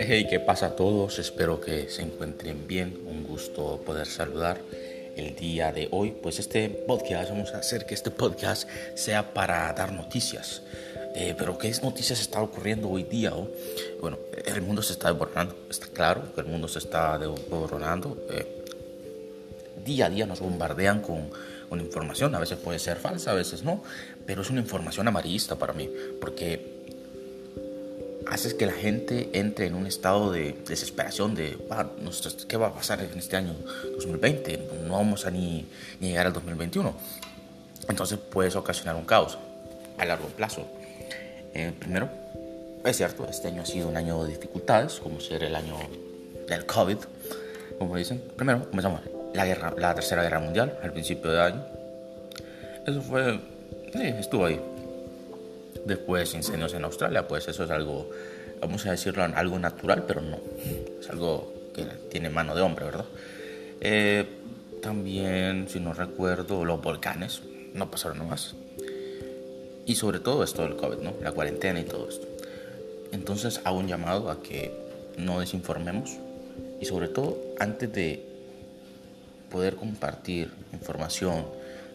Hey, ¿qué pasa a todos? Espero que se encuentren bien. Un gusto poder saludar el día de hoy. Pues este podcast, vamos a hacer que este podcast sea para dar noticias. Eh, pero ¿qué noticias está ocurriendo hoy día? Oh? Bueno, el mundo se está desboronando. Está claro que el mundo se está desboronando. Eh, día a día nos bombardean con, con información. A veces puede ser falsa, a veces no. Pero es una información amarillista para mí. Porque haces que la gente entre en un estado de desesperación de ¿qué va a pasar en este año 2020? No vamos a ni, llegar al 2021. Entonces puedes ocasionar un caos a largo plazo. Eh, primero, es cierto, este año ha sido un año de dificultades, como ser el año del COVID, como dicen. Primero, comenzamos la, guerra, la Tercera Guerra Mundial al principio de año. Eso fue, sí, estuvo ahí después incendios en Australia, pues eso es algo, vamos a decirlo, algo natural, pero no, es algo que tiene mano de hombre, ¿verdad? Eh, también, si no recuerdo, los volcanes, no pasaron nomás. Y sobre todo esto del COVID, ¿no? La cuarentena y todo esto. Entonces hago un llamado a que no desinformemos y sobre todo antes de poder compartir información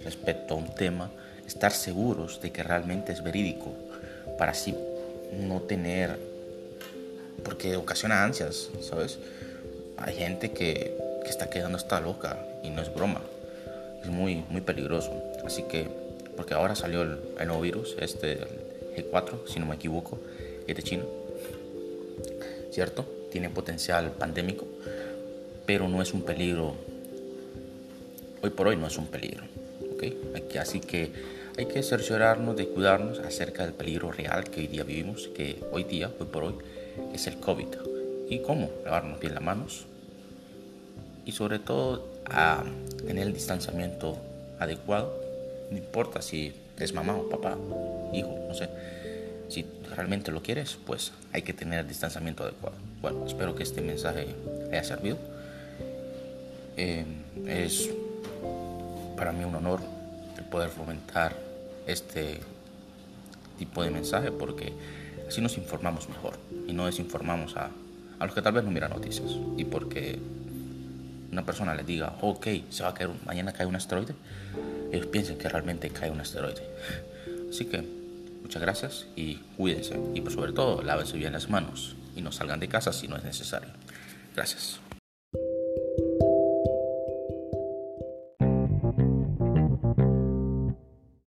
respecto a un tema, estar seguros de que realmente es verídico, para así no tener, porque ocasiona ansias, ¿sabes? Hay gente que, que está quedando hasta loca y no es broma, es muy, muy peligroso. Así que, porque ahora salió el, nuevo virus, este, el G4, si no me equivoco, es de China, ¿cierto? Tiene potencial pandémico, pero no es un peligro, hoy por hoy no es un peligro, Así que hay que cerciorarnos de cuidarnos acerca del peligro real que hoy día vivimos, que hoy día, hoy por hoy, es el COVID. ¿Y cómo? Lavarnos bien las manos y sobre todo tener el distanciamiento adecuado. No importa si es mamá o papá, hijo, no sé. Si realmente lo quieres, pues hay que tener el distanciamiento adecuado. Bueno, espero que este mensaje haya servido. Eh, es para mí un honor el poder fomentar este tipo de mensaje porque así nos informamos mejor y no desinformamos a, a los que tal vez no miran noticias y porque una persona les diga, ok, se va a caer, mañana cae un asteroide, ellos piensen que realmente cae un asteroide. Así que muchas gracias y cuídense y por sobre todo lávense bien las manos y no salgan de casa si no es necesario. Gracias.